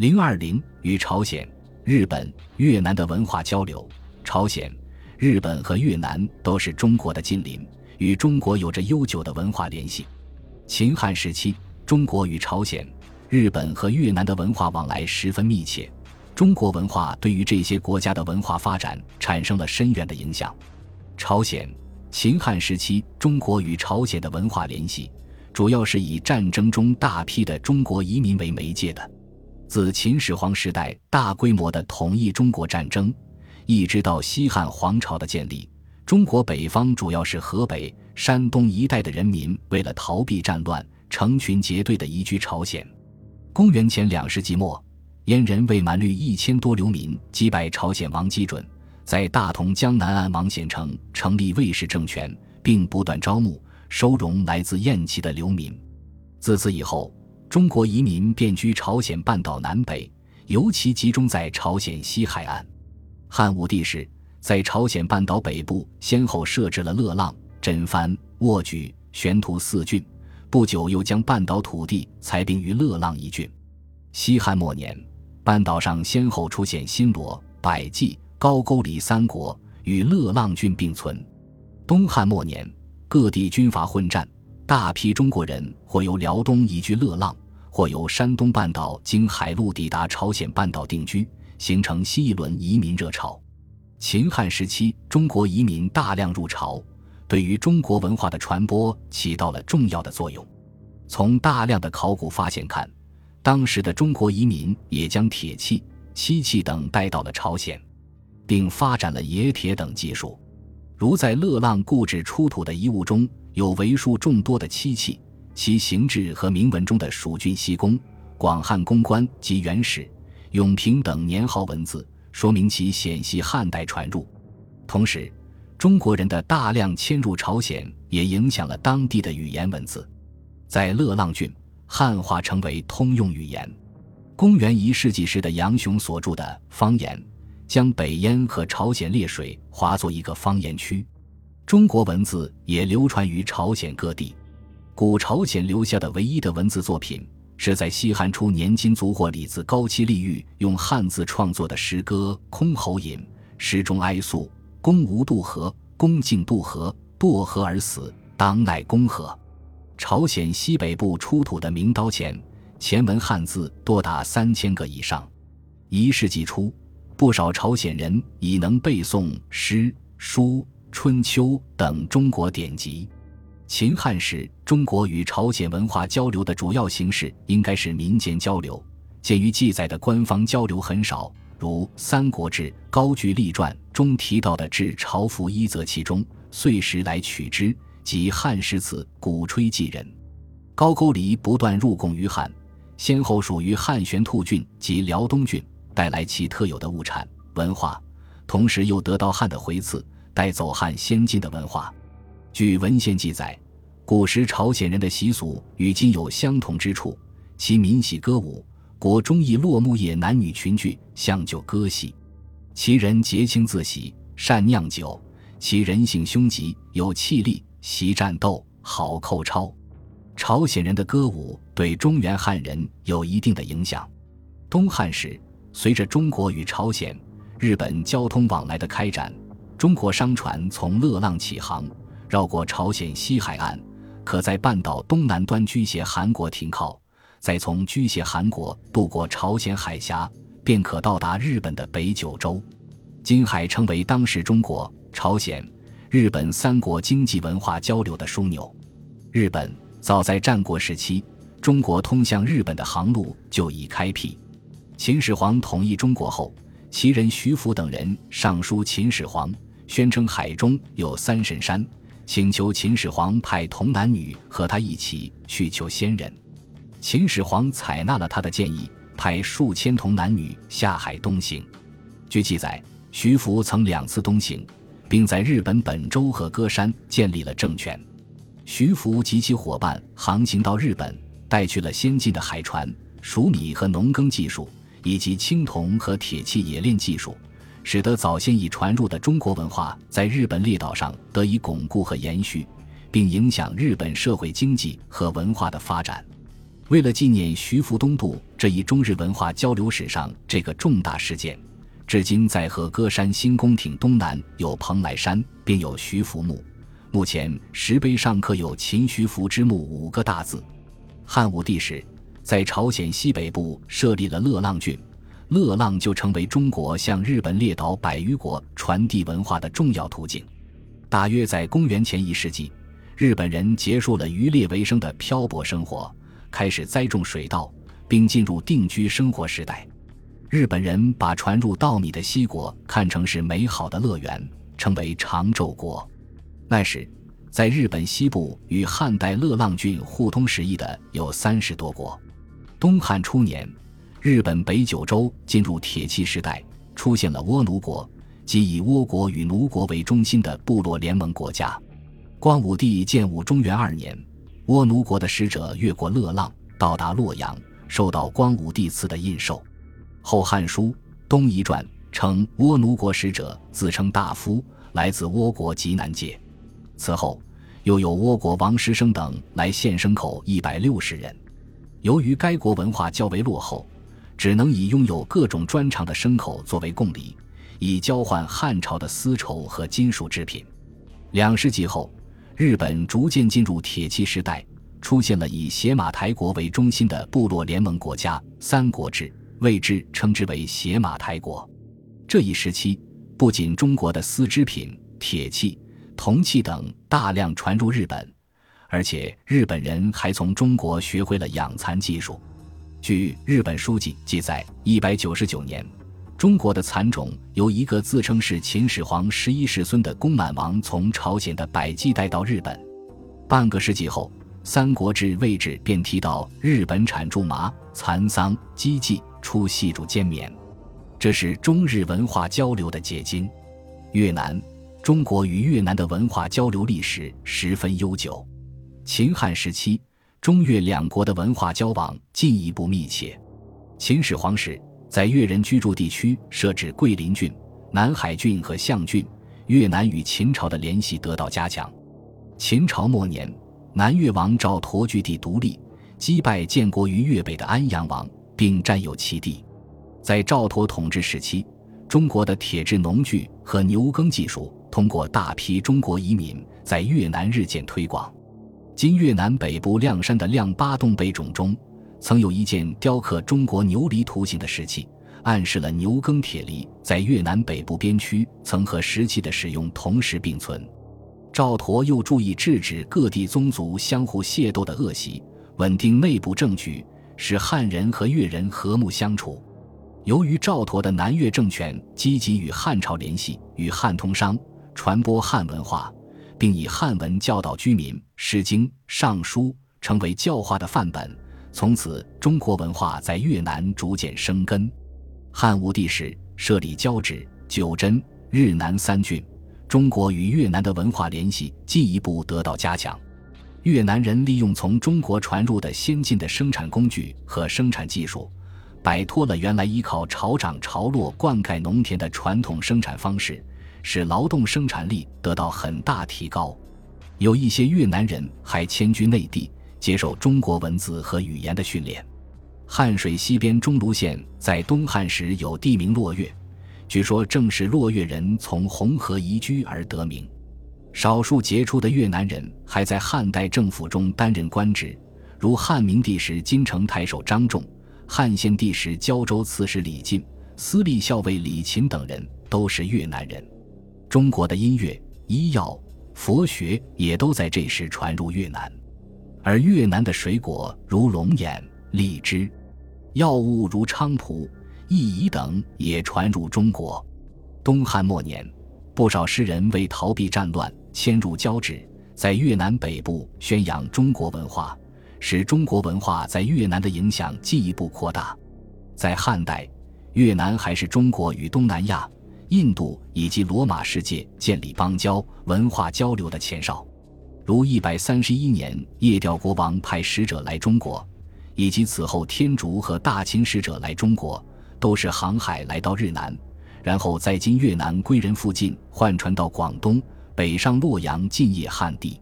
零二零与朝鲜、日本、越南的文化交流。朝鲜、日本和越南都是中国的近邻，与中国有着悠久的文化联系。秦汉时期，中国与朝鲜、日本和越南的文化往来十分密切，中国文化对于这些国家的文化发展产生了深远的影响。朝鲜、秦汉时期，中国与朝鲜的文化联系，主要是以战争中大批的中国移民为媒介的。自秦始皇时代大规模的统一中国战争，一直到西汉皇朝的建立，中国北方主要是河北、山东一带的人民，为了逃避战乱，成群结队的移居朝鲜。公元前两世纪末，燕人魏满率一千多流民击败朝鲜王基准，在大同江南岸王显城成立魏氏政权，并不断招募、收容来自燕齐的流民。自此以后。中国移民遍居朝鲜半岛南北，尤其集中在朝鲜西海岸。汉武帝时，在朝鲜半岛北部先后设置了乐浪、真藩、沃举、玄图四郡，不久又将半岛土地裁并于乐浪一郡。西汉末年，半岛上先后出现新罗、百济、高句丽三国，与乐浪郡并存。东汉末年，各地军阀混战。大批中国人或由辽东移居乐浪，或由山东半岛经海路抵达朝鲜半岛定居，形成新一轮移民热潮。秦汉时期，中国移民大量入朝，对于中国文化的传播起到了重要的作用。从大量的考古发现看，当时的中国移民也将铁器、漆器等带到了朝鲜，并发展了冶铁等技术，如在乐浪故址出土的遗物中。有为数众多的漆器，其形制和铭文中的蜀郡西宫、广汉宫官及元始、永平等年号文字，说明其显系汉代传入。同时，中国人的大量迁入朝鲜，也影响了当地的语言文字。在乐浪郡，汉化成为通用语言。公元一世纪时的杨雄所著的《方言》，将北燕和朝鲜列水划作一个方言区。中国文字也流传于朝鲜各地。古朝鲜留下的唯一的文字作品，是在西汉初年金族或李子高期立玉用汉字创作的诗歌《箜篌引》。诗中哀诉：“公无渡河，公竟渡河，堕河而死，当乃公河。”朝鲜西北部出土的明刀钱，前文汉字多达三千个以上。一世纪初，不少朝鲜人已能背诵诗书。春秋等中国典籍，秦汉时中国与朝鲜文化交流的主要形式应该是民间交流。鉴于记载的官方交流很少，如《三国志·高句丽传》中提到的至朝服一则其中，岁时来取之，即汉诗词鼓吹济人。高句丽不断入贡于汉，先后属于汉玄兔郡及辽东郡，带来其特有的物产文化，同时又得到汉的回赐。带走汉先进的文化。据文献记载，古时朝鲜人的习俗与今有相同之处。其民喜歌舞，国中以落木叶男女群聚，相就歌戏。其人节庆自喜，善酿酒。其人性凶急，有气力，习战斗，好寇超。朝鲜人的歌舞对中原汉人有一定的影响。东汉时，随着中国与朝鲜、日本交通往来的开展。中国商船从乐浪起航，绕过朝鲜西海岸，可在半岛东南端居胁韩国停靠，再从居胁韩国渡过朝鲜海峡，便可到达日本的北九州。金海成为当时中国、朝鲜、日本三国经济文化交流的枢纽。日本早在战国时期，中国通向日本的航路就已开辟。秦始皇统一中国后，其人徐福等人上书秦始皇。宣称海中有三神山，请求秦始皇派童男女和他一起去求仙人。秦始皇采纳了他的建议，派数千童男女下海东行。据记载，徐福曾两次东行，并在日本本州和歌山建立了政权。徐福及其伙伴航行到日本，带去了先进的海船、熟米和农耕技术，以及青铜和铁器冶炼技术。使得早先已传入的中国文化在日本列岛上得以巩固和延续，并影响日本社会经济和文化的发展。为了纪念徐福东渡这一中日文化交流史上这个重大事件，至今在和歌山新宫町东南有蓬莱山，并有徐福墓。目前石碑上刻有“秦徐福之墓”五个大字。汉武帝时，在朝鲜西北部设立了乐浪郡，乐浪就成为中国向日本列岛百余国传递文化的重要途径。大约在公元前一世纪，日本人结束了渔猎为生的漂泊生活，开始栽种水稻，并进入定居生活时代。日本人把传入稻米的西国看成是美好的乐园，称为长寿国。那时，在日本西部与汉代乐浪郡互通使役的有三十多国。东汉初年，日本北九州进入铁器时代，出现了倭奴国，即以倭国与奴国为中心的部落联盟国家。光武帝建武中元二年，倭奴国的使者越过乐浪，到达洛阳，受到光武帝赐的印绶。《后汉书·东夷传》称，倭奴国使者自称大夫，来自倭国极南界。此后，又有倭国王师生等来献牲口一百六十人。由于该国文化较为落后，只能以拥有各种专长的牲口作为贡礼，以交换汉朝的丝绸和金属制品。两世纪后，日本逐渐进入铁器时代，出现了以邪马台国为中心的部落联盟国家——三国志，魏志称之为邪马台国。这一时期，不仅中国的丝织品、铁器。铜器等大量传入日本，而且日本人还从中国学会了养蚕技术。据日本书记记载，一百九十九年，中国的蚕种由一个自称是秦始皇十一世孙的公满王从朝鲜的百济带到日本。半个世纪后，《三国志》位置便提到日本产苎麻、蚕桑、机器，出细竹兼棉，这是中日文化交流的结晶。越南。中国与越南的文化交流历史十分悠久。秦汉时期，中越两国的文化交往进一步密切。秦始皇时，在越人居住地区设置桂林郡、南海郡和象郡，越南与秦朝的联系得到加强。秦朝末年，南越王赵佗据地独立，击败建国于越北的安阳王，并占有其地。在赵佗统治时期，中国的铁制农具和牛耕技术。通过大批中国移民在越南日渐推广。今越南北部亮山的亮巴洞贝冢中，曾有一件雕刻中国牛犁图形的石器，暗示了牛耕铁犁在越南北部边区曾和石器的使用同时并存。赵佗又注意制止各地宗族相互械斗的恶习，稳定内部政局，使汉人和越人和睦相处。由于赵佗的南越政权积极与汉朝联系，与汉通商。传播汉文化，并以汉文教导居民，《诗经》《尚书》成为教化的范本。从此，中国文化在越南逐渐生根。汉武帝时，设立交趾、九真、日南三郡，中国与越南的文化联系进一步得到加强。越南人利用从中国传入的先进的生产工具和生产技术，摆脱了原来依靠潮涨潮落灌溉农田的传统生产方式。使劳动生产力得到很大提高，有一些越南人还迁居内地，接受中国文字和语言的训练。汉水西边中卢县在东汉时有地名洛月，据说正是洛月人从红河移居而得名。少数杰出的越南人还在汉代政府中担任官职，如汉明帝时金城太守张仲，汉献帝时胶州刺史李进，司隶校尉李勤等人都是越南人。中国的音乐、医药、佛学也都在这时传入越南，而越南的水果如龙眼、荔枝，药物如菖蒲、薏苡等也传入中国。东汉末年，不少诗人为逃避战乱，迁入交趾，在越南北部宣扬中国文化，使中国文化在越南的影响进一步扩大。在汉代，越南还是中国与东南亚。印度以及罗马世界建立邦交文化交流的前哨，如一百三十一年夜调国王派使者来中国，以及此后天竺和大秦使者来中国，都是航海来到日南，然后在今越南归仁附近换船到广东，北上洛阳进谒汉地。